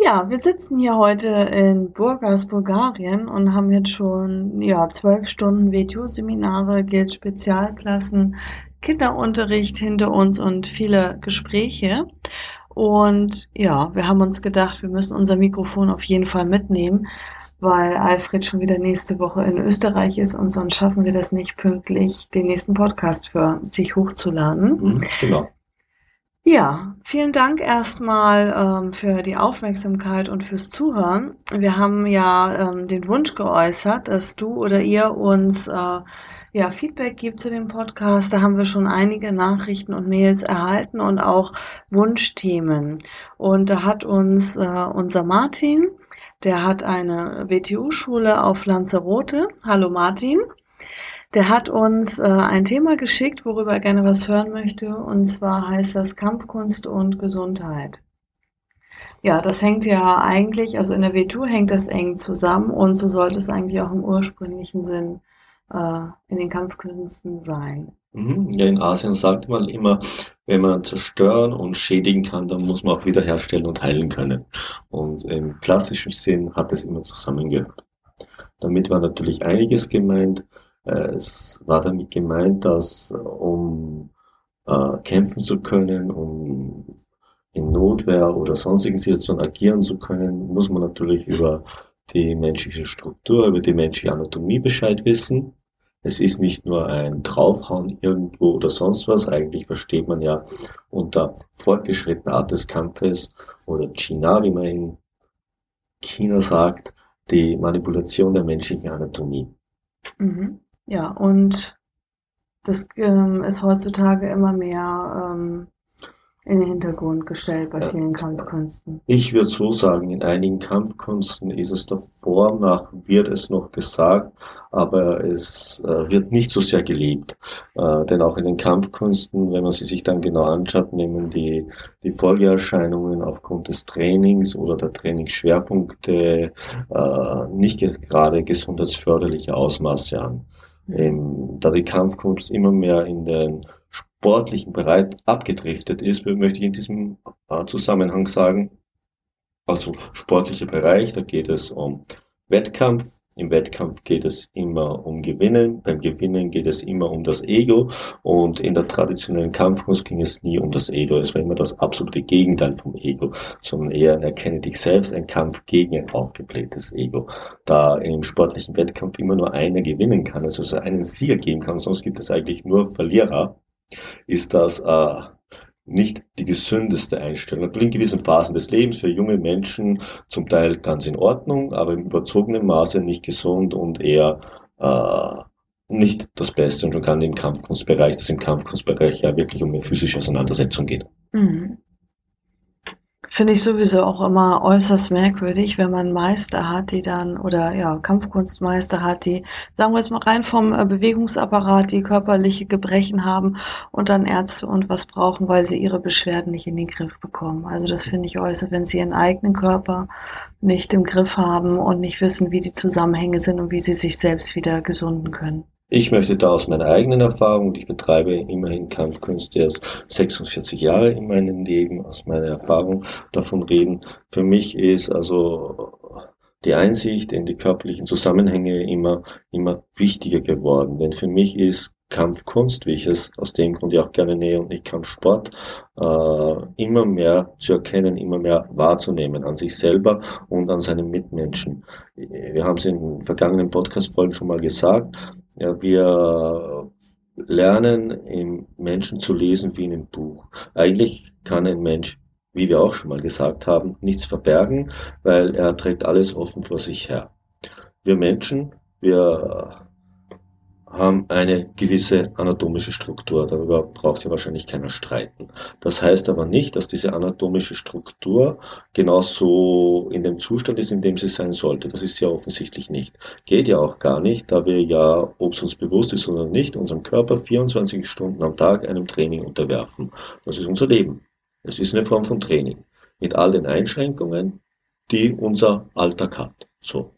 Ja, wir sitzen hier heute in Burgas, Bulgarien und haben jetzt schon ja, zwölf Stunden WTO-Seminare, gilt Spezialklassen, Kinderunterricht hinter uns und viele Gespräche. Und ja, wir haben uns gedacht, wir müssen unser Mikrofon auf jeden Fall mitnehmen, weil Alfred schon wieder nächste Woche in Österreich ist und sonst schaffen wir das nicht pünktlich, den nächsten Podcast für sich hochzuladen. Mhm, genau. Ja, vielen Dank erstmal ähm, für die Aufmerksamkeit und fürs Zuhören. Wir haben ja ähm, den Wunsch geäußert, dass du oder ihr uns äh, ja, Feedback gibt zu dem Podcast. Da haben wir schon einige Nachrichten und Mails erhalten und auch Wunschthemen. Und da hat uns äh, unser Martin, der hat eine WTU-Schule auf Lanzarote. Hallo Martin. Der hat uns äh, ein Thema geschickt, worüber er gerne was hören möchte, und zwar heißt das Kampfkunst und Gesundheit. Ja, das hängt ja eigentlich, also in der WTU hängt das eng zusammen und so sollte es eigentlich auch im ursprünglichen Sinn äh, in den Kampfkünsten sein. Mhm. Ja, in Asien sagt man immer, wenn man zerstören und schädigen kann, dann muss man auch wiederherstellen und heilen können. Und im klassischen Sinn hat es immer zusammengehört. Damit war natürlich einiges gemeint, es war damit gemeint, dass um äh, kämpfen zu können, um in Notwehr oder sonstigen Situationen agieren zu können, muss man natürlich über die menschliche Struktur, über die menschliche Anatomie Bescheid wissen. Es ist nicht nur ein Draufhauen irgendwo oder sonst was. Eigentlich versteht man ja unter fortgeschrittener Art des Kampfes oder China, wie man in China sagt, die Manipulation der menschlichen Anatomie. Mhm. Ja, und das ähm, ist heutzutage immer mehr ähm, in den Hintergrund gestellt bei vielen Kampfkünsten. Ich würde so sagen, in einigen Kampfkünsten ist es der Form nach, wird es noch gesagt, aber es äh, wird nicht so sehr gelebt. Äh, denn auch in den Kampfkünsten, wenn man sie sich dann genau anschaut, nehmen die, die Folgeerscheinungen aufgrund des Trainings oder der Trainingsschwerpunkte äh, nicht gerade gesundheitsförderliche Ausmaße an. Ähm, da die Kampfkunst immer mehr in den sportlichen Bereich abgedriftet ist, möchte ich in diesem äh, Zusammenhang sagen, also sportlicher Bereich, da geht es um Wettkampf, im Wettkampf geht es immer um Gewinnen, beim Gewinnen geht es immer um das Ego und in der traditionellen Kampfkunst ging es nie um das Ego. Es war immer das absolute Gegenteil vom Ego, sondern eher ein Erkenne dich selbst, ein Kampf gegen ein aufgeblähtes Ego. Da im sportlichen Wettkampf immer nur einer gewinnen kann, also einen Sieger geben kann, sonst gibt es eigentlich nur Verlierer, ist das äh, nicht die gesündeste Einstellung. Natürlich in gewissen Phasen des Lebens für junge Menschen zum Teil ganz in Ordnung, aber im überzogenen Maße nicht gesund und eher äh, nicht das Beste und schon gar nicht im Kampfkunstbereich, dass im Kampfkunstbereich ja wirklich um eine physische Auseinandersetzung geht. Mhm. Finde ich sowieso auch immer äußerst merkwürdig, wenn man Meister hat, die dann, oder ja, Kampfkunstmeister hat, die, sagen wir es mal rein vom äh, Bewegungsapparat, die körperliche Gebrechen haben und dann Ärzte und was brauchen, weil sie ihre Beschwerden nicht in den Griff bekommen. Also das finde ich äußerst, wenn sie ihren eigenen Körper nicht im Griff haben und nicht wissen, wie die Zusammenhänge sind und wie sie sich selbst wieder gesunden können. Ich möchte da aus meiner eigenen Erfahrung, ich betreibe immerhin Kampfkünste erst 46 Jahre in meinem Leben, aus meiner Erfahrung davon reden. Für mich ist also die Einsicht in die körperlichen Zusammenhänge immer, immer wichtiger geworden. Denn für mich ist Kampfkunst, wie ich es aus dem Grund ja auch gerne nähe und nicht Kampfsport, äh, immer mehr zu erkennen, immer mehr wahrzunehmen an sich selber und an seinen Mitmenschen. Wir haben es in vergangenen Podcast-Folgen schon mal gesagt, ja, wir lernen im Menschen zu lesen wie in einem Buch. Eigentlich kann ein Mensch, wie wir auch schon mal gesagt haben, nichts verbergen, weil er trägt alles offen vor sich her. Wir Menschen, wir haben eine gewisse anatomische Struktur. Darüber braucht ja wahrscheinlich keiner streiten. Das heißt aber nicht, dass diese anatomische Struktur genauso in dem Zustand ist, in dem sie sein sollte. Das ist ja offensichtlich nicht. Geht ja auch gar nicht, da wir ja, ob es uns bewusst ist oder nicht, unseren Körper 24 Stunden am Tag einem Training unterwerfen. Das ist unser Leben. Es ist eine Form von Training. Mit all den Einschränkungen, die unser Alltag hat. So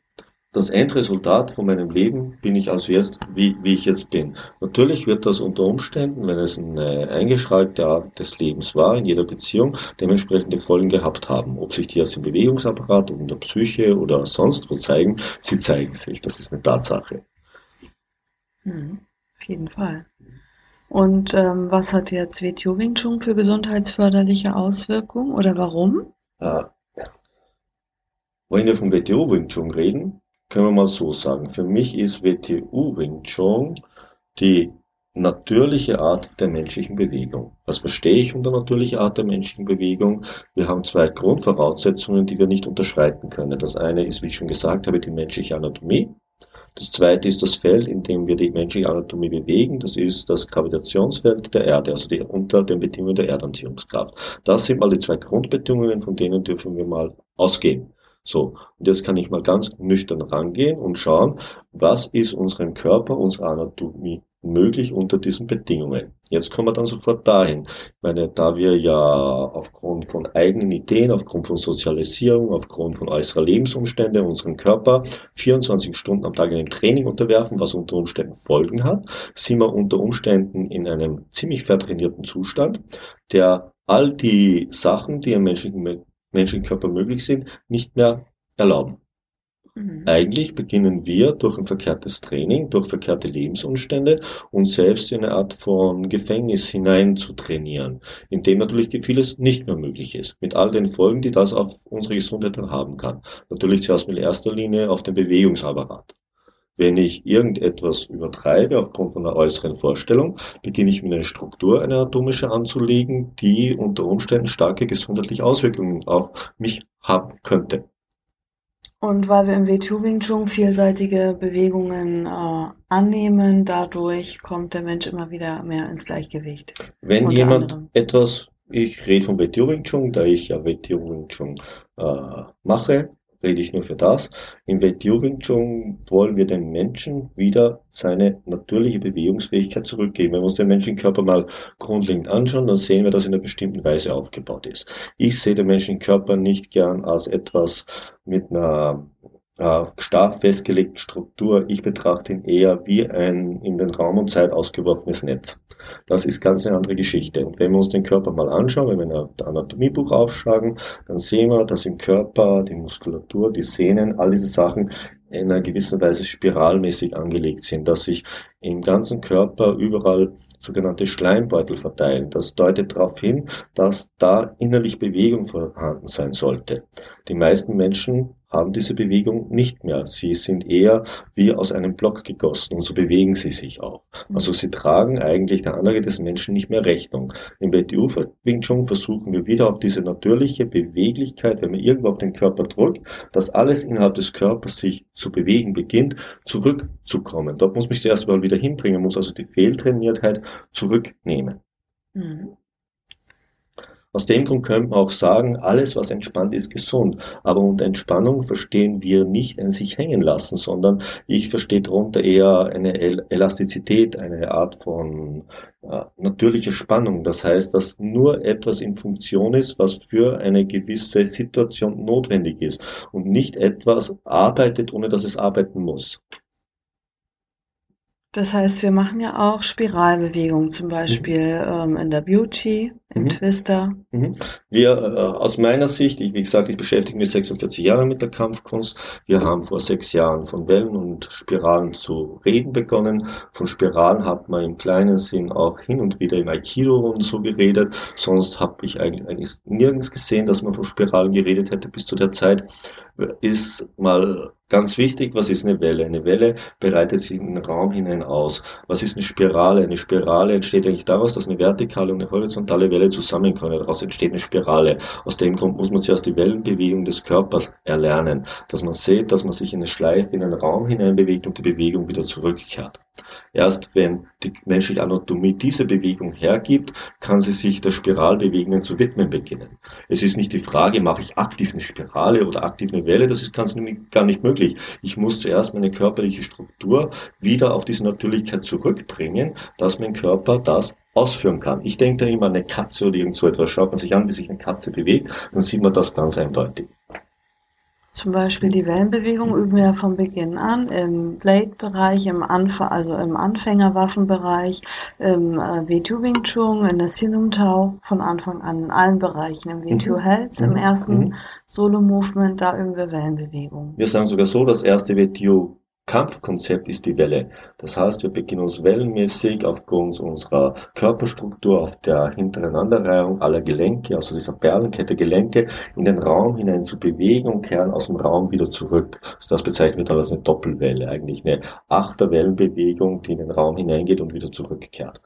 das Endresultat von meinem Leben bin ich also jetzt, wie, wie ich jetzt bin. Natürlich wird das unter Umständen, wenn es eine eingeschränkte Art des Lebens war, in jeder Beziehung, dementsprechende Folgen gehabt haben. Ob sich die aus dem Bewegungsapparat oder in der Psyche oder sonst wo zeigen, sie zeigen sich. Das ist eine Tatsache. Mhm, auf jeden Fall. Und ähm, was hat jetzt WTO Wing Chun für gesundheitsförderliche Auswirkungen oder warum? Äh, wollen wir vom WTO Wing Chun reden? Können wir mal so sagen, für mich ist WTU Wing Chun die natürliche Art der menschlichen Bewegung. Was verstehe ich unter natürliche Art der menschlichen Bewegung? Wir haben zwei Grundvoraussetzungen, die wir nicht unterschreiten können. Das eine ist, wie ich schon gesagt habe, die menschliche Anatomie. Das zweite ist das Feld, in dem wir die menschliche Anatomie bewegen. Das ist das Gravitationsfeld der Erde, also die, unter den Bedingungen der Erdanziehungskraft. Das sind mal die zwei Grundbedingungen, von denen dürfen wir mal ausgehen. So, und jetzt kann ich mal ganz nüchtern rangehen und schauen, was ist unserem Körper, unserer Anatomie möglich unter diesen Bedingungen. Jetzt kommen wir dann sofort dahin. Ich meine, da wir ja aufgrund von eigenen Ideen, aufgrund von Sozialisierung, aufgrund von äußerer Lebensumstände unseren Körper 24 Stunden am Tag in einem Training unterwerfen, was unter Umständen Folgen hat, sind wir unter Umständen in einem ziemlich vertrainierten Zustand, der all die Sachen, die im menschlichen menschlichen Körper möglich sind, nicht mehr erlauben. Mhm. Eigentlich beginnen wir durch ein verkehrtes Training, durch verkehrte Lebensumstände uns selbst in eine Art von Gefängnis hinein zu trainieren, in dem natürlich vieles nicht mehr möglich ist, mit all den Folgen, die das auf unsere Gesundheit dann haben kann. Natürlich zuerst in erster Linie auf den Bewegungsapparat. Wenn ich irgendetwas übertreibe aufgrund von einer äußeren Vorstellung, beginne ich mir eine Struktur, eine anatomische anzulegen, die unter Umständen starke gesundheitliche Auswirkungen auf mich haben könnte. Und weil wir im WTU Wing Chun vielseitige Bewegungen äh, annehmen, dadurch kommt der Mensch immer wieder mehr ins Gleichgewicht. Wenn jemand anderem. etwas, ich rede vom WTU Wing Chun, da ich ja WTU Wing Chun äh, mache, rede ich nur für das. In Wing wollen wir dem Menschen wieder seine natürliche Bewegungsfähigkeit zurückgeben. Wenn wir uns den menschlichen Körper mal grundlegend anschauen, dann sehen wir, dass er in einer bestimmten Weise aufgebaut ist. Ich sehe den menschlichen Körper nicht gern als etwas mit einer starr festgelegten Struktur. Ich betrachte ihn eher wie ein in den Raum und Zeit ausgeworfenes Netz. Das ist ganz eine andere Geschichte. Und wenn wir uns den Körper mal anschauen, wenn wir ein Anatomiebuch aufschlagen, dann sehen wir, dass im Körper die Muskulatur, die Sehnen, all diese Sachen in einer gewissen Weise spiralmäßig angelegt sind, dass sich im ganzen Körper überall sogenannte Schleimbeutel verteilen. Das deutet darauf hin, dass da innerlich Bewegung vorhanden sein sollte. Die meisten Menschen haben diese Bewegung nicht mehr. Sie sind eher wie aus einem Block gegossen und so bewegen sie sich auch. Also sie tragen eigentlich der Anlage des Menschen nicht mehr Rechnung. Im WTU Wing Chun versuchen wir wieder auf diese natürliche Beweglichkeit, wenn man irgendwo auf den Körper drückt, dass alles innerhalb des Körpers sich zu bewegen beginnt, zurückzukommen. Dort muss man sich zuerst mal wieder hinbringen, muss also die Fehltrainiertheit zurücknehmen. Mhm. Aus dem Grund könnte man auch sagen, alles, was entspannt, ist gesund. Aber unter Entspannung verstehen wir nicht ein sich hängen lassen, sondern ich verstehe darunter eher eine Elastizität, eine Art von äh, natürlicher Spannung. Das heißt, dass nur etwas in Funktion ist, was für eine gewisse Situation notwendig ist und nicht etwas arbeitet, ohne dass es arbeiten muss. Das heißt, wir machen ja auch Spiralbewegungen, zum Beispiel ähm, in der Beauty, im mhm. Twister. Mhm. Wir, äh, aus meiner Sicht, ich, wie gesagt, ich beschäftige mich 46 Jahre mit der Kampfkunst. Wir haben vor sechs Jahren von Wellen und Spiralen zu reden begonnen. Von Spiralen hat man im kleinen Sinn auch hin und wieder im Aikido und so geredet. Sonst habe ich eigentlich, eigentlich nirgends gesehen, dass man von Spiralen geredet hätte bis zu der Zeit. Ist mal Ganz wichtig, was ist eine Welle? Eine Welle bereitet sich in den Raum hinein aus. Was ist eine Spirale? Eine Spirale entsteht eigentlich daraus, dass eine vertikale und eine horizontale Welle zusammenkommen. Daraus entsteht eine Spirale. Aus dem Grund muss man zuerst die Wellenbewegung des Körpers erlernen. Dass man sieht, dass man sich in eine Schleife, in einen Raum hinein bewegt und die Bewegung wieder zurückkehrt. Erst wenn die menschliche Anatomie diese Bewegung hergibt, kann sie sich der Spiralbewegungen zu widmen beginnen. Es ist nicht die Frage, mache ich aktiv eine Spirale oder aktiv eine Welle, das ist ganz gar nicht möglich. Ich muss zuerst meine körperliche Struktur wieder auf diese Natürlichkeit zurückbringen, dass mein Körper das ausführen kann. Ich denke da immer an eine Katze oder irgend so etwas. Schaut man sich an, wie sich eine Katze bewegt, dann sieht man das ganz eindeutig. Zum Beispiel die Wellenbewegung üben wir ja von Beginn an im Blade-Bereich, im Anf also im Anfängerwaffenbereich, im äh, W2 Wing Chun, in der Sinum Tao, von Anfang an in allen Bereichen. Im W2 mhm. Health, im mhm. ersten mhm. Solo-Movement, da üben wir Wellenbewegung. Wir sagen sogar so, das erste W2 Kampfkonzept ist die Welle. Das heißt, wir beginnen uns wellenmäßig aufgrund unserer Körperstruktur auf der hinteren Aneinanderreihung aller Gelenke, also dieser Perlenkette Gelenke, in den Raum hinein zu bewegen und kehren aus dem Raum wieder zurück. Also das bezeichnet dann als eine Doppelwelle, eigentlich eine Achterwellenbewegung, die in den Raum hineingeht und wieder zurückkehrt.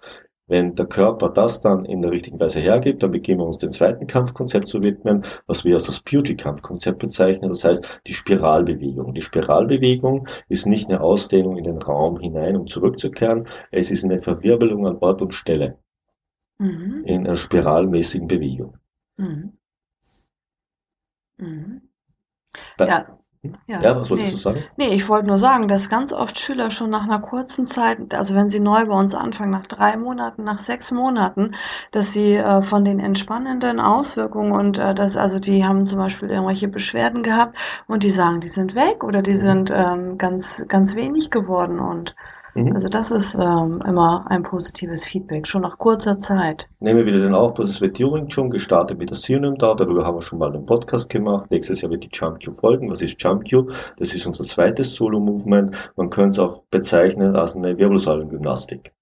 Wenn der Körper das dann in der richtigen Weise hergibt, dann beginnen wir uns dem zweiten Kampfkonzept zu widmen, was wir als das Beauty-Kampfkonzept bezeichnen. Das heißt, die Spiralbewegung. Die Spiralbewegung ist nicht eine Ausdehnung in den Raum hinein, um zurückzukehren. Es ist eine Verwirbelung an Ort und Stelle. Mhm. In einer spiralmäßigen Bewegung. Mhm. Mhm. ja, ja, ja, was wolltest nee. du sagen? Nee, ich wollte nur sagen, dass ganz oft Schüler schon nach einer kurzen Zeit, also wenn sie neu bei uns anfangen, nach drei Monaten, nach sechs Monaten, dass sie äh, von den entspannenden Auswirkungen und äh, das, also die haben zum Beispiel irgendwelche Beschwerden gehabt und die sagen, die sind weg oder die mhm. sind ähm, ganz, ganz wenig geworden und Mhm. Also das ist ähm, immer ein positives Feedback, schon nach kurzer Zeit. Nehmen wir wieder den Aufbau des Wetturing schon gestartet mit der Sionum da, darüber haben wir schon mal einen Podcast gemacht. Nächstes Jahr wird die Jump Q folgen. Was ist Jump Q? Das ist unser zweites Solo-Movement. Man könnte es auch bezeichnen als eine Wirbelsäulengymnastik.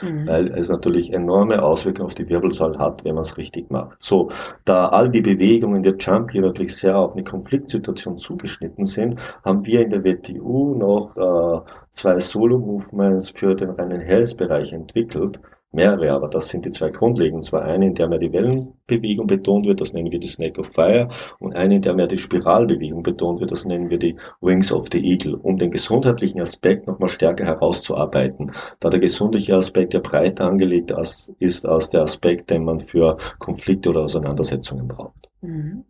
Mhm. Weil es natürlich enorme Auswirkungen auf die Wirbelsäule hat, wenn man es richtig macht. So, da all die Bewegungen der Jump hier natürlich sehr auf eine Konfliktsituation zugeschnitten sind, haben wir in der WTU noch äh, zwei Solo-Movements für den reinen Health-Bereich entwickelt, mehrere, aber das sind die zwei grundlegenden. Zwar eine, in der mehr die Wellenbewegung betont wird, das nennen wir die Snake of Fire, und eine, in der mehr die Spiralbewegung betont wird, das nennen wir die Wings of the Eagle, um den gesundheitlichen Aspekt nochmal stärker herauszuarbeiten. Da der gesundliche Aspekt ja breiter angelegt ist als der Aspekt, den man für Konflikte oder Auseinandersetzungen braucht. Mhm.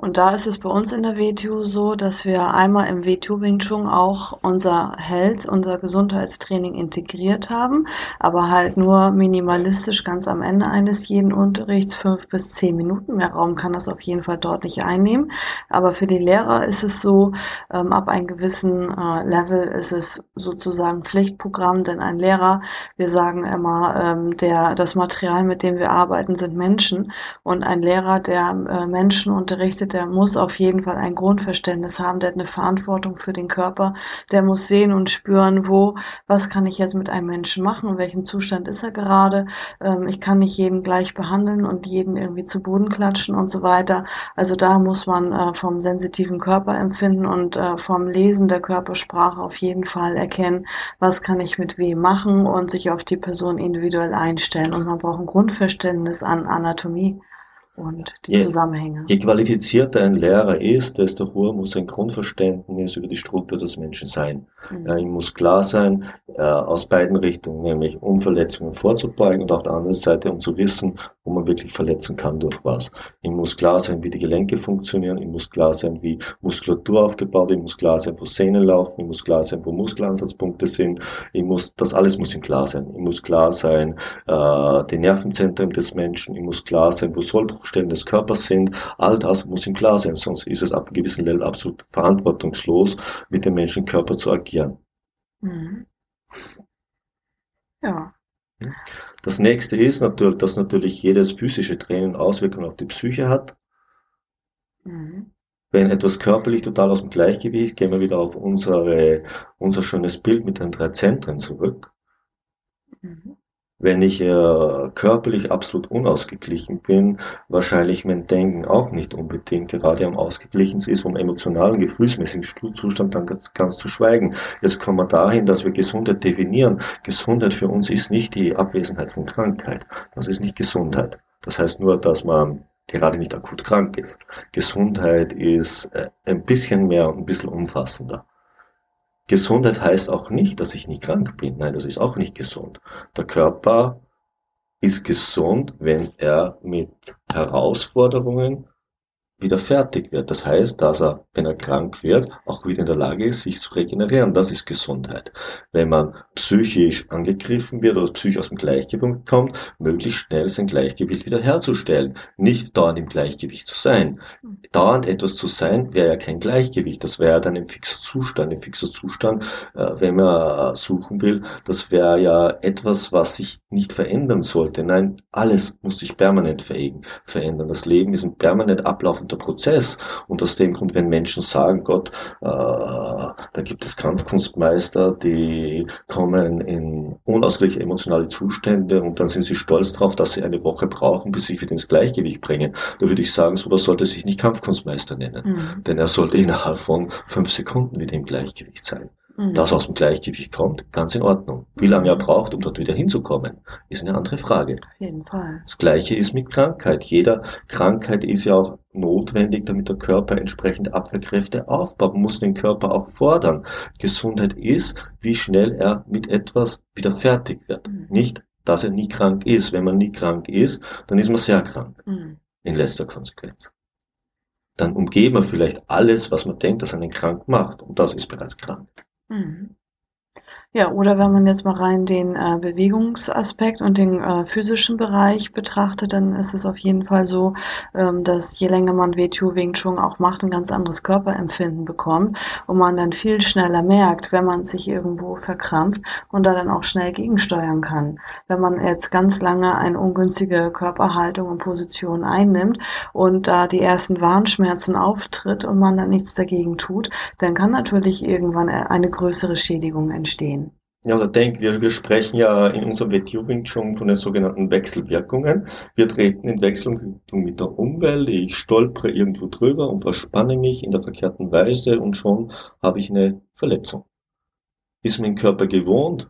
Und da ist es bei uns in der WTU so, dass wir einmal im WTU Wing Chun auch unser Health, unser Gesundheitstraining integriert haben, aber halt nur minimalistisch ganz am Ende eines jeden Unterrichts, fünf bis zehn Minuten. Mehr Raum kann das auf jeden Fall dort nicht einnehmen. Aber für die Lehrer ist es so, ähm, ab einem gewissen äh, Level ist es sozusagen Pflichtprogramm, denn ein Lehrer, wir sagen immer, ähm, der, das Material, mit dem wir arbeiten, sind Menschen und ein Lehrer, der äh, Menschen unterrichtet, der muss auf jeden Fall ein Grundverständnis haben, der hat eine Verantwortung für den Körper, der muss sehen und spüren, wo, was kann ich jetzt mit einem Menschen machen, in welchem Zustand ist er gerade. Ähm, ich kann nicht jeden gleich behandeln und jeden irgendwie zu Boden klatschen und so weiter. Also da muss man äh, vom sensitiven Körperempfinden und äh, vom Lesen der Körpersprache auf jeden Fall erkennen, was kann ich mit wem machen und sich auf die Person individuell einstellen. Und man braucht ein Grundverständnis an Anatomie und die je, Zusammenhänge. Je qualifizierter ein Lehrer ist, desto hoher muss sein Grundverständnis über die Struktur des Menschen sein. Mhm. Ja, ihm muss klar sein, äh, aus beiden Richtungen, nämlich um Verletzungen vorzubeugen und auf der anderen Seite, um zu wissen, wo man wirklich verletzen kann durch was. Ihm muss klar sein, wie die Gelenke funktionieren, ihm muss klar sein, wie Muskulatur aufgebaut, ihm muss klar sein, wo Sehnen laufen, ihm muss klar sein, wo Muskelansatzpunkte sind, ihm muss, das alles muss ihm klar sein. Ihm muss klar sein, äh, die Nervenzentren des Menschen, ihm muss klar sein, wo Sollbruchstellen des Körpers sind, all das muss ihm klar sein, sonst ist es ab einem gewissen Level absolut verantwortungslos, mit dem Menschenkörper zu agieren. Mhm. Ja. Das nächste ist natürlich, dass natürlich jedes physische Training Auswirkungen auf die Psyche hat. Mhm. Wenn etwas körperlich total aus dem Gleichgewicht, gehen wir wieder auf unsere, unser schönes Bild mit den drei Zentren zurück. Mhm wenn ich äh, körperlich absolut unausgeglichen bin, wahrscheinlich mein Denken auch nicht unbedingt gerade am ausgeglichen ist, vom emotionalen, gefühlsmäßigen Zustand dann ganz, ganz zu schweigen. Jetzt kommen wir dahin, dass wir Gesundheit definieren. Gesundheit für uns ist nicht die Abwesenheit von Krankheit. Das ist nicht Gesundheit. Das heißt nur, dass man gerade nicht akut krank ist. Gesundheit ist äh, ein bisschen mehr, ein bisschen umfassender. Gesundheit heißt auch nicht, dass ich nicht krank bin. Nein, das ist auch nicht gesund. Der Körper ist gesund, wenn er mit Herausforderungen wieder fertig wird. Das heißt, dass er, wenn er krank wird, auch wieder in der Lage ist, sich zu regenerieren. Das ist Gesundheit. Wenn man psychisch angegriffen wird oder psychisch aus dem Gleichgewicht kommt, möglichst schnell sein Gleichgewicht wieder herzustellen. Nicht dauernd im Gleichgewicht zu sein. Dauernd etwas zu sein, wäre ja kein Gleichgewicht. Das wäre dann ein fixer Zustand. Ein fixer Zustand, äh, wenn man suchen will, das wäre ja etwas, was sich nicht verändern sollte. Nein, alles muss sich permanent verändern. Das Leben ist ein permanent ablaufender laufender Prozess. Und aus dem Grund, wenn Menschen sagen, Gott, äh, da gibt es Kampfkunstmeister, die kommen in unausgleichliche emotionale Zustände und dann sind sie stolz darauf, dass sie eine Woche brauchen, bis sie sich wieder ins Gleichgewicht bringen. Da würde ich sagen, so was sollte sich nicht Kampfkunstmeister nennen. Mhm. Denn er sollte innerhalb von fünf Sekunden wieder im Gleichgewicht sein. Mhm. Das aus dem Gleichgewicht kommt, ganz in Ordnung. Wie lange er braucht, um dort wieder hinzukommen, ist eine andere Frage. Auf jeden Fall. Das Gleiche ist mit Krankheit. Jeder Krankheit ist ja auch notwendig, damit der Körper entsprechende Abwehrkräfte aufbaut. Man muss den Körper auch fordern. Gesundheit ist, wie schnell er mit etwas wieder fertig wird. Mhm. Nicht, dass er nie krank ist. Wenn man nie krank ist, dann ist man sehr krank. Mhm. In letzter Konsequenz dann umgeht man vielleicht alles, was man denkt, dass einen krank macht. Und das ist bereits krank. Mhm. Ja, oder wenn man jetzt mal rein den äh, Bewegungsaspekt und den äh, physischen Bereich betrachtet, dann ist es auf jeden Fall so, ähm, dass je länger man WTO Wing Chun auch macht, ein ganz anderes Körperempfinden bekommt und man dann viel schneller merkt, wenn man sich irgendwo verkrampft und da dann auch schnell gegensteuern kann. Wenn man jetzt ganz lange eine ungünstige Körperhaltung und Position einnimmt und da die ersten Warnschmerzen auftritt und man dann nichts dagegen tut, dann kann natürlich irgendwann eine größere Schädigung entstehen. Ja, oder denk, wir, wir sprechen ja in unserem Wetjuving schon von den sogenannten Wechselwirkungen. Wir treten in Wechselung mit der Umwelt, ich stolpere irgendwo drüber und verspanne mich in der verkehrten Weise und schon habe ich eine Verletzung. Ist mein Körper gewohnt,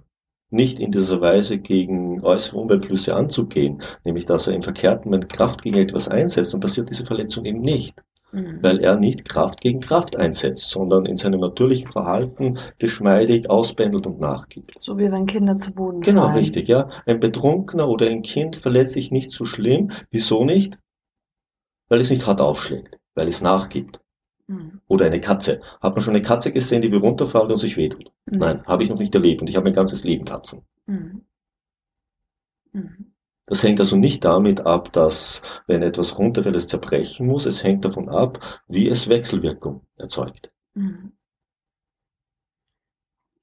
nicht in dieser Weise gegen äußere Umweltflüsse anzugehen, nämlich dass er im verkehrten Moment Kraft gegen etwas einsetzt, dann passiert diese Verletzung eben nicht. Mhm. weil er nicht Kraft gegen Kraft einsetzt, sondern in seinem natürlichen Verhalten geschmeidig ausbändelt und nachgibt. So wie wenn Kinder zu Boden Genau, fallen. richtig, ja. Ein Betrunkener oder ein Kind verletzt sich nicht so schlimm. Wieso nicht? Weil es nicht hart aufschlägt, weil es nachgibt. Mhm. Oder eine Katze. Hat man schon eine Katze gesehen, die wie runterfällt und sich wehtut? Mhm. Nein, habe ich noch nicht erlebt und ich habe mein ganzes Leben Katzen. Mhm. mhm. Das hängt also nicht damit ab, dass wenn etwas runterfällt, es zerbrechen muss. Es hängt davon ab, wie es Wechselwirkung erzeugt. Mhm.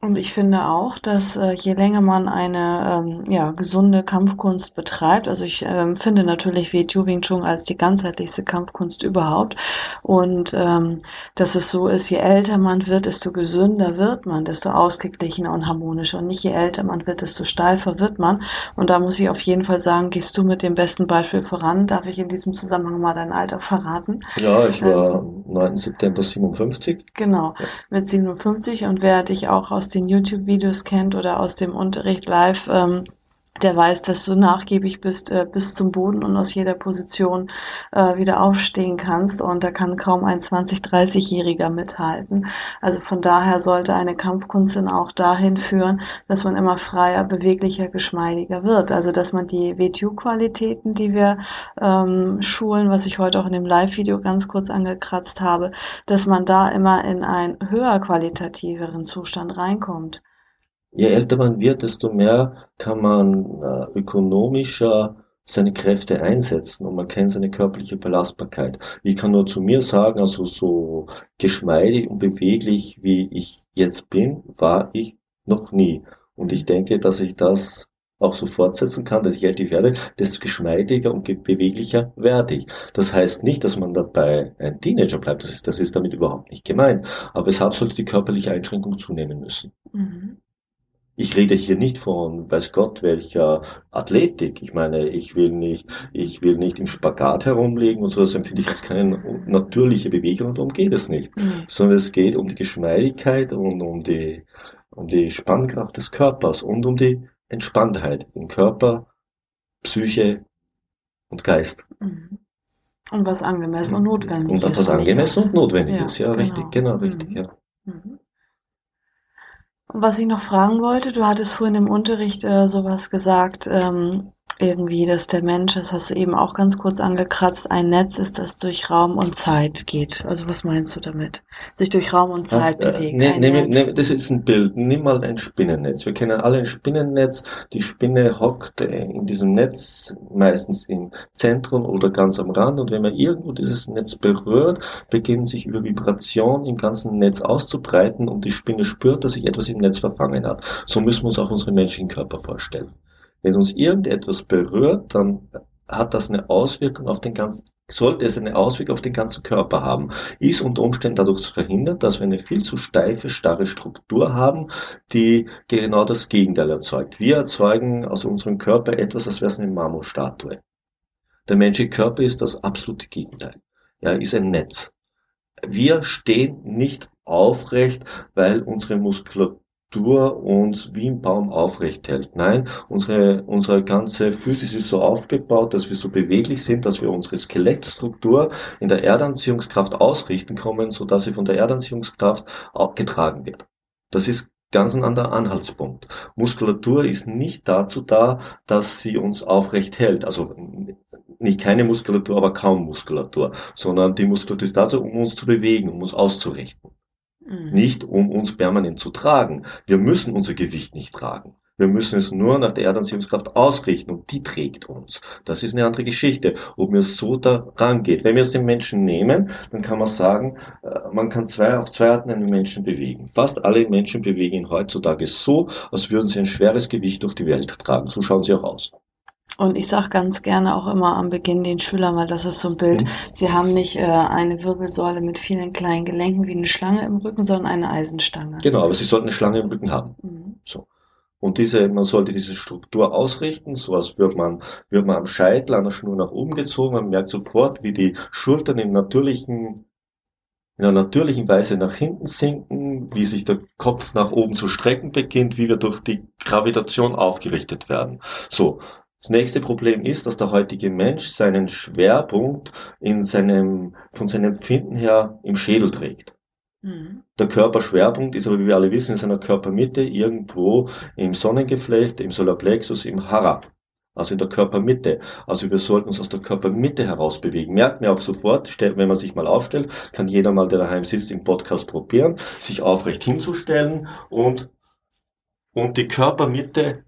Und ich finde auch, dass äh, je länger man eine ähm, ja, gesunde Kampfkunst betreibt, also ich ähm, finde natürlich WTO Wing Chun als die ganzheitlichste Kampfkunst überhaupt und ähm, dass es so ist, je älter man wird, desto gesünder wird man, desto ausgeglichener und harmonischer und nicht je älter man wird, desto steifer wird man und da muss ich auf jeden Fall sagen, gehst du mit dem besten Beispiel voran. Darf ich in diesem Zusammenhang mal dein Alter verraten? Ja, ich war ähm, 9. September 57. Genau, mit 57 und wer dich auch aus den YouTube-Videos kennt oder aus dem Unterricht live, ähm, der weiß, dass du nachgiebig bist äh, bis zum Boden und aus jeder Position äh, wieder aufstehen kannst. Und da kann kaum ein 20-, 30-Jähriger mithalten. Also von daher sollte eine Kampfkunst dann auch dahin führen, dass man immer freier, beweglicher, geschmeidiger wird. Also dass man die WTU-Qualitäten, die wir ähm, schulen, was ich heute auch in dem Live-Video ganz kurz angekratzt habe, dass man da immer in einen höher qualitativeren Zustand reinkommt. Je älter man wird, desto mehr kann man äh, ökonomischer seine Kräfte einsetzen und man kennt seine körperliche Belastbarkeit. Ich kann nur zu mir sagen, also so geschmeidig und beweglich, wie ich jetzt bin, war ich noch nie. Und ich denke, dass ich das auch so fortsetzen kann, dass ich älter werde, desto geschmeidiger und beweglicher werde ich. Das heißt nicht, dass man dabei ein Teenager bleibt, das ist, das ist damit überhaupt nicht gemeint. Aber weshalb sollte die körperliche Einschränkung zunehmen müssen? Mhm. Ich rede hier nicht von, weiß Gott, welcher Athletik. Ich meine, ich will nicht, ich will nicht im Spagat herumlegen und so, das empfinde ich als keine natürliche Bewegung darum geht es nicht. Mhm. Sondern es geht um die Geschmeidigkeit und um die, um die Spannkraft des Körpers und um die Entspanntheit im Körper, Psyche und Geist. Mhm. Und was angemessen und notwendig ist. Und was angemessen und notwendig ja, ist, ja, genau. richtig, genau, richtig, mhm. ja. Was ich noch fragen wollte, du hattest vorhin im Unterricht äh, sowas gesagt, ähm, irgendwie, dass der Mensch, das hast du eben auch ganz kurz angekratzt, ein Netz ist, das durch Raum und Zeit geht. Also was meinst du damit? Sich durch Raum und Zeit Ach, äh, bewegt. ne, Ein ne, Netz. ne, das ist ein Bild. Nimm mal ein Spinnennetz. Wir kennen alle ein Spinnennetz. Die Spinne hockt äh, in diesem Netz, meistens im Zentrum oder ganz am Rand. Und wenn man irgendwo dieses Netz berührt, beginnen sich über Vibration im ganzen Netz auszubreiten und die Spinne spürt, dass sich etwas im Netz verfangen hat. So müssen wir uns auch unseren menschlichen Körper vorstellen. Wenn uns irgendetwas berührt, dann hat das eine Auswirkung auf den ganzen, sollte es eine Auswirkung auf den ganzen Körper haben. Ist unter Umständen dadurch verhindert, dass wir eine viel zu steife, starre Struktur haben, die genau das Gegenteil erzeugt. Wir erzeugen aus unserem Körper etwas, als wäre es eine Marmorstatue. Der menschliche Körper ist das absolute Gegenteil. Er ist ein Netz. Wir stehen nicht aufrecht, weil unsere Muskulatur uns wie ein Baum aufrecht hält. Nein, unsere, unsere ganze Physis ist so aufgebaut, dass wir so beweglich sind, dass wir unsere Skelettstruktur in der Erdanziehungskraft ausrichten können, sodass sie von der Erdanziehungskraft auch getragen wird. Das ist ganz ein anderer Anhaltspunkt. Muskulatur ist nicht dazu da, dass sie uns aufrecht hält. Also nicht keine Muskulatur, aber kaum Muskulatur, sondern die Muskulatur ist dazu, um uns zu bewegen, um uns auszurichten. Mhm. Nicht um uns permanent zu tragen. Wir müssen unser Gewicht nicht tragen. Wir müssen es nur nach der Erdanziehungskraft ausrichten und die trägt uns. Das ist eine andere Geschichte, ob mir es so daran geht. Wenn wir es den Menschen nehmen, dann kann man sagen, äh, man kann zwei, auf zwei Arten einen Menschen bewegen. Fast alle Menschen bewegen ihn heutzutage so, als würden sie ein schweres Gewicht durch die Welt tragen. So schauen sie auch aus. Und ich sage ganz gerne auch immer am Beginn den Schülern, weil das ist so ein Bild, Hm? sie haben nicht äh, eine Wirbelsäule mit vielen kleinen Gelenken wie eine Schlange im Rücken, sondern eine Eisenstange. Genau, aber sie sollten eine Schlange im Rücken haben. Mhm. So. Und diese, man sollte diese Struktur ausrichten, sowas wird man, wird man am Scheitel an der Schnur nach oben gezogen, man merkt sofort, wie die Schultern im natürlichen, in einer natürlichen Weise nach hinten sinken, wie sich der Kopf nach oben zu strecken beginnt, wie wir durch die Gravitation aufgerichtet werden. So. Das nächste Problem ist, dass der heutige Mensch seinen Schwerpunkt in seinem, von seinem Empfinden her im Schädel trägt. Mhm. Der Körperschwerpunkt ist aber, wie wir alle wissen, in seiner Körpermitte irgendwo im Sonnengeflecht, im Solarplexus, im Hara, also in der Körpermitte. Also wir sollten uns aus der Körpermitte heraus bewegen. Merkt mir auch sofort, wenn man sich mal aufstellt, kann jeder mal, der daheim sitzt, im Podcast probieren, sich aufrecht hinzustellen und, und die Körpermitte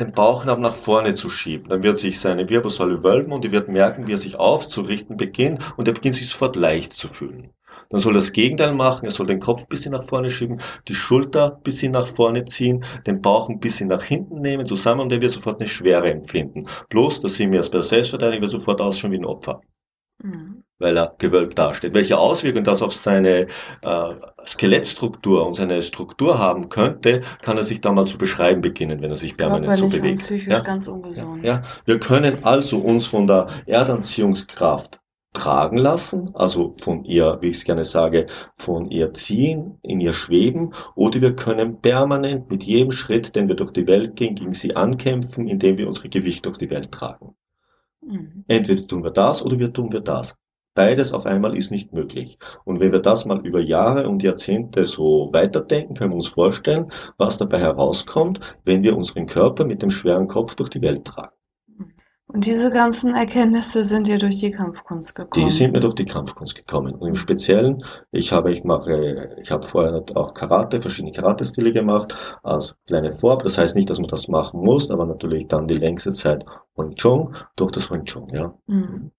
den Bauchnabel nach vorne zu schieben. Dann wird sich seine Wirbelsäule wölben und ihr wird merken, wie er sich aufzurichten beginnt und er beginnt sich sofort leicht zu fühlen. Dann soll er das Gegenteil machen, er soll den Kopf ein bisschen nach vorne schieben, die Schulter ein bisschen nach vorne ziehen, den Bauch ein bisschen nach hinten nehmen, zusammen und er wird sofort eine Schwere empfinden. Bloß, das sehen wir erst bei der Selbstverteidigung, wird sofort ausschauen wie ein Opfer Mhm. Weil er gewölbt dasteht. Welche Auswirkungen das auf seine äh, Skelettstruktur und seine Struktur haben könnte, kann er sich da mal zu beschreiben beginnen, wenn er sich permanent so bewegt. psychisch Ja? ganz Ja, ungesund. ja. Wir können also uns von der Erdanziehungskraft tragen lassen, also von ihr, wie ich es gerne sage, von ihr ziehen, in ihr schweben, oder wir können permanent mit jedem Schritt, den wir durch die Welt gehen, gegen sie ankämpfen, indem wir unsere Gewicht durch die Welt tragen. Mhm. Entweder tun wir das oder wir tun wir das. Beides auf einmal ist nicht möglich. Und wenn wir das mal über Jahre und Jahrzehnte so weiterdenken, können wir uns vorstellen, was dabei herauskommt, wenn wir unseren Körper mit dem schweren Kopf durch die Welt tragen. Und diese ganzen Erkenntnisse sind dir durch die Kampfkunst Die gekommen. sind mir durch die Kampfkunst gekommen. Und im Speziellen, ich habe, ich mache, ich habe vorher auch Karate, verschiedene Karate-Stile gemacht, als kleine Vorab. Das heißt nicht, dass man das machen muss, aber natürlich dann die längste Zeit Wing Chun durch das Wing Chun, ja. Mhm.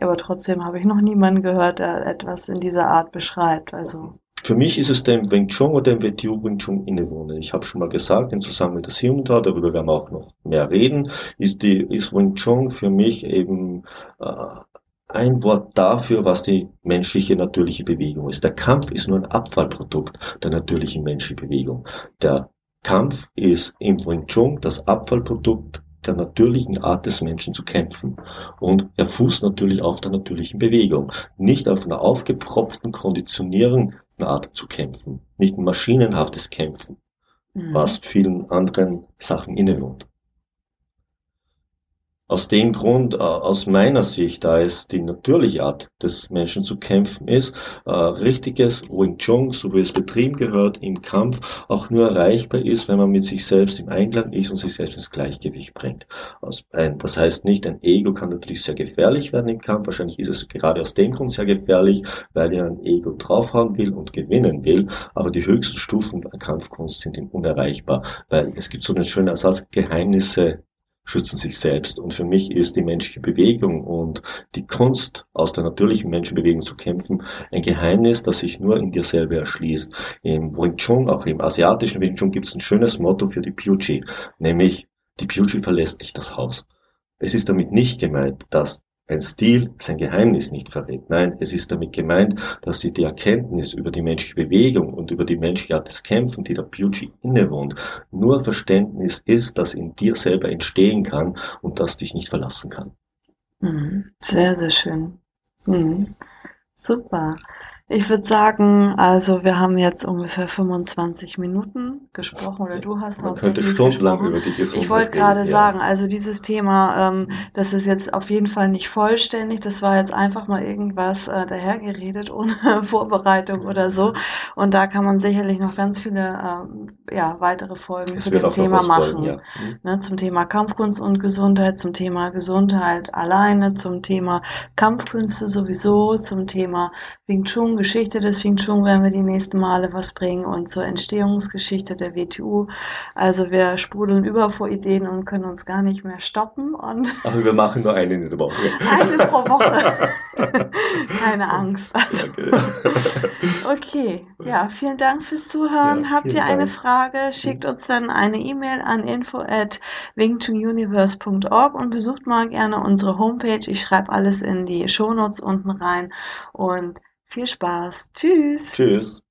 Aber trotzdem habe ich noch niemanden gehört, der etwas in dieser Art beschreibt. Also, Für mich ist es dem Wing Chun oder dem WTU Wing Chun innewohnen. Ich habe schon mal gesagt, im Zusammenhang mit der Siumda, darüber werden wir auch noch mehr reden, ist die, ist Wing Chun für mich eben, äh, ein Wort dafür, was die menschliche natürliche Bewegung ist. Der Kampf ist nur ein Abfallprodukt der natürlichen menschlichen Bewegung. Der Kampf ist im Wing Chun das Abfallprodukt der natürlichen Art des Menschen zu kämpfen. Und er fußt natürlich auf der natürlichen Bewegung, nicht auf einer aufgepfropften Konditionierung Art zu kämpfen, nicht ein maschinenhaftes Kämpfen, mhm. was vielen anderen Sachen innewohnt. 嗯 Aus dem Grund, äh, aus meiner Sicht, da es die natürliche Art des Menschen zu kämpfen ist, äh, richtiges Wing Chun, so wie es betrieben gehört, im Kampf auch nur erreichbar ist, wenn man mit sich selbst im Einklang ist und sich selbst ins Gleichgewicht bringt. Das heißt nicht, ein Ego kann natürlich sehr gefährlich werden im Kampf. Wahrscheinlich ist es gerade aus dem Grund sehr gefährlich, weil er ein Ego draufhauen will und gewinnen will. Aber die höchsten Stufen der Kampfkunst sind ihm unerreichbar, weil es gibt so einen schönen Ersatz, Geheimnisse schützen sich selbst. Und für mich ist die menschliche Bewegung und die Kunst, aus der natürlichen Menschenbewegung zu kämpfen, ein Geheimnis, das sich nur in dir selber erschließt. Im Wing Chun, auch im asiatischen Wing Chun, gibt es ein schönes Motto für die Pyuchi, nämlich die Pyuchi verlässt nicht das Haus. Es ist damit nicht gemeint, dass ein Stil sein Geheimnis nicht verrät. Nein, es ist damit gemeint, dass sie die Erkenntnis über die menschliche Bewegung und über die menschliche Art des Kämpfen, die der Pucci innewohnt, nur Verständnis ist, das in dir selber entstehen kann und das dich nicht verlassen kann. Mhm. Sehr, sehr schön. Mhm. Super. Ich würde sagen, also wir haben jetzt ungefähr 25 Minuten gesprochen oder du hast Man könnte stundenlang über die Gesundheit Ich wollte gerade ja. sagen, also dieses Thema, ähm, das ist jetzt auf jeden Fall nicht vollständig. Das war jetzt einfach mal irgendwas äh, dahergeredet ohne Vorbereitung oder so. Und da kann man sicherlich noch ganz viele ähm, ja, weitere Folgen es zu dem Thema machen. Folgen, ja. mhm. ne, zum Thema Kampfkunst und Gesundheit, zum Thema Gesundheit alleine, zum Thema Kampfkünste sowieso, zum Thema Wing Chun Geschichte des Wing Chun werden wir die nächsten Male was bringen und zur Entstehungsgeschichte der WTU. Also wir sprudeln über vor Ideen und können uns gar nicht mehr stoppen. Und Aber wir machen nur eine in der Woche. eine pro Woche. Keine Angst. Okay. okay, ja, vielen Dank fürs Zuhören. Ja, Habt ihr eine Dank. Frage, schickt uns dann eine E-Mail an info at wingchununiverse.org und besucht mal gerne unsere Homepage. Ich schreibe alles in die Shownotes unten rein und viel Spaß. Tschüss. Tschüss.